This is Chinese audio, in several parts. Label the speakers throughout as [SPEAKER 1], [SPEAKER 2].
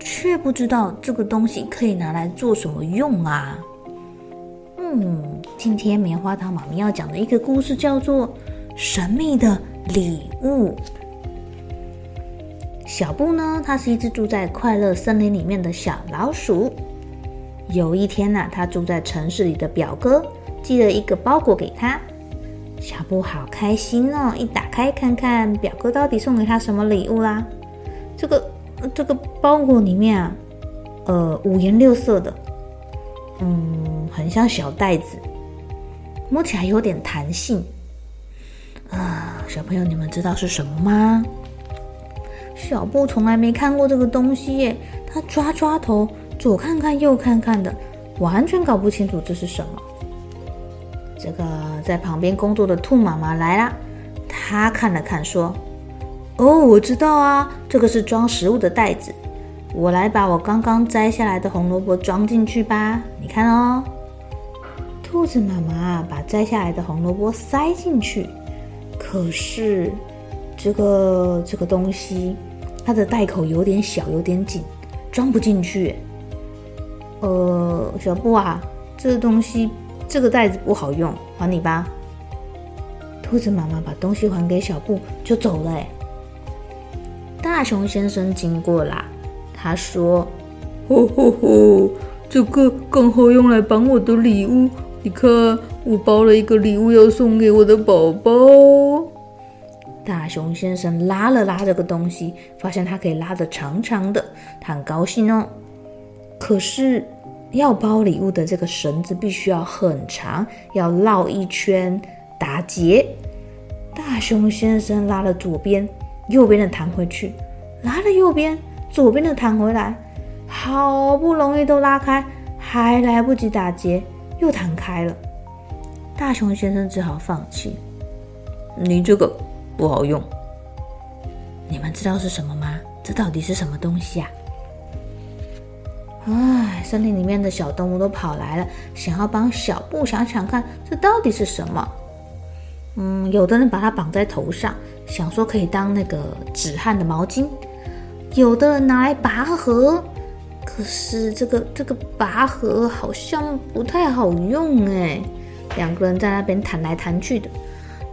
[SPEAKER 1] 却不知道这个东西可以拿来做什么用啊？嗯，今天棉花糖妈咪要讲的一个故事叫做《神秘的礼物》。小布呢，它是一只住在快乐森林里面的小老鼠。有一天呢、啊，它住在城市里的表哥寄了一个包裹给他，小布好开心哦！一打开看看，表哥到底送给他什么礼物啦？这个这个包裹里面啊，呃，五颜六色的，嗯，很像小袋子，摸起来有点弹性啊。小朋友，你们知道是什么吗？小布从来没看过这个东西耶，他抓抓头，左看看右看看的，完全搞不清楚这是什么。这个在旁边工作的兔妈妈来啦，她看了看，说：“哦，我知道啊，这个是装食物的袋子。我来把我刚刚摘下来的红萝卜装进去吧。你看哦。”兔子妈妈把摘下来的红萝卜塞进去，可是这个这个东西，它的袋口有点小，有点紧，装不进去。呃，小布啊，这个东西。这个袋子不好用，还你吧。兔子妈妈把东西还给小布，就走了。大熊先生经过啦，他说：“吼吼吼，这个刚好用来绑我的礼物。你看，我包了一个礼物要送给我的宝宝。”大熊先生拉了拉这个东西，发现它可以拉得长长的，他很高兴哦。可是。要包礼物的这个绳子必须要很长，要绕一圈打结。大熊先生拉了左边，右边的弹回去，拉了右边，左边的弹回来，好不容易都拉开，还来不及打结，又弹开了。大熊先生只好放弃。你这个不好用。你们知道是什么吗？这到底是什么东西啊？唉，森林里面的小动物都跑来了，想要帮小布想想看，这到底是什么？嗯，有的人把它绑在头上，想说可以当那个止汗的毛巾；有的人拿来拔河，可是这个这个拔河好像不太好用哎。两个人在那边弹来弹去的。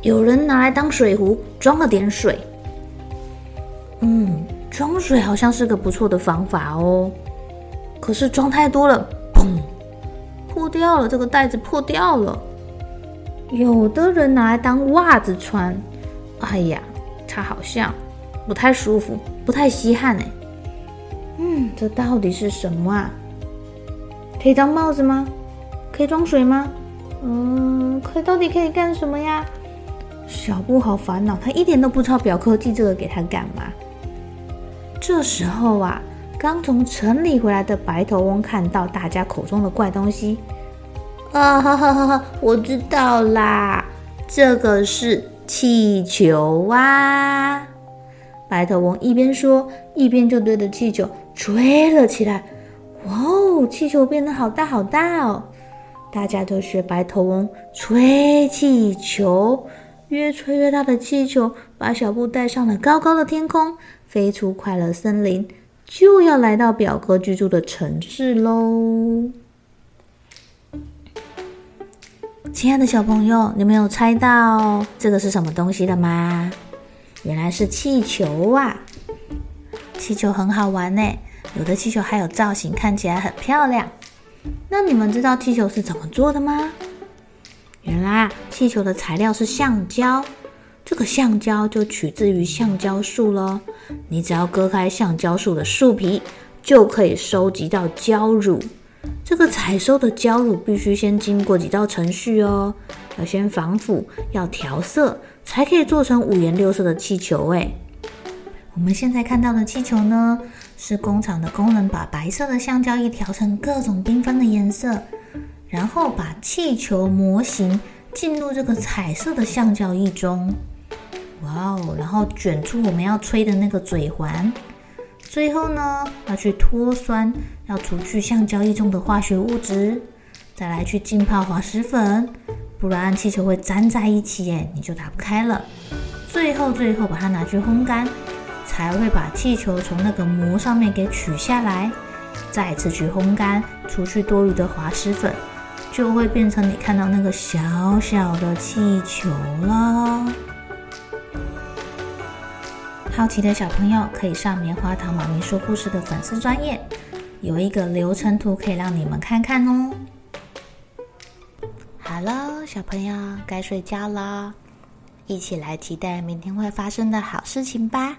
[SPEAKER 1] 有人拿来当水壶，装了点水。嗯，装水好像是个不错的方法哦。可是装太多了，砰，破掉了。这个袋子破掉了。有的人拿来当袜子穿，哎呀，它好像不太舒服，不太吸汗哎。嗯，这到底是什么啊？可以当帽子吗？可以装水吗？嗯，可以，到底可以干什么呀？小布好烦恼，他一点都不知道表哥寄这个给他干嘛。这时候啊。刚从城里回来的白头翁看到大家口中的怪东西，啊哈哈哈哈！我知道啦，这个是气球啊！白头翁一边说，一边就对着气球吹了起来。哇哦，气球变得好大好大哦！大家都学白头翁吹气球，越吹越大的气球把小布带上了高高的天空，飞出快乐森林。就要来到表哥居住的城市喽！亲爱的小朋友，你们有猜到这个是什么东西的吗？原来是气球啊！气球很好玩呢，有的气球还有造型，看起来很漂亮。那你们知道气球是怎么做的吗？原来啊，气球的材料是橡胶，这个橡胶就取自于橡胶树喽。你只要割开橡胶树的树皮，就可以收集到胶乳。这个采收的胶乳必须先经过几道程序哦，要先防腐，要调色，才可以做成五颜六色的气球。诶，我们现在看到的气球呢，是工厂的工人把白色的橡胶一调成各种缤纷的颜色，然后把气球模型进入这个彩色的橡胶液中。哇哦！然后卷出我们要吹的那个嘴环。最后呢，要去脱酸，要除去橡胶液中的化学物质，再来去浸泡滑石粉，不然气球会粘在一起耶，你就打不开了。最后最后把它拿去烘干，才会把气球从那个膜上面给取下来，再次去烘干，除去多余的滑石粉，就会变成你看到那个小小的气球了。好奇的小朋友可以上棉花糖妈咪说故事的粉丝专页，有一个流程图可以让你们看看哦。好了，小朋友该睡觉了，一起来期待明天会发生的好事情吧。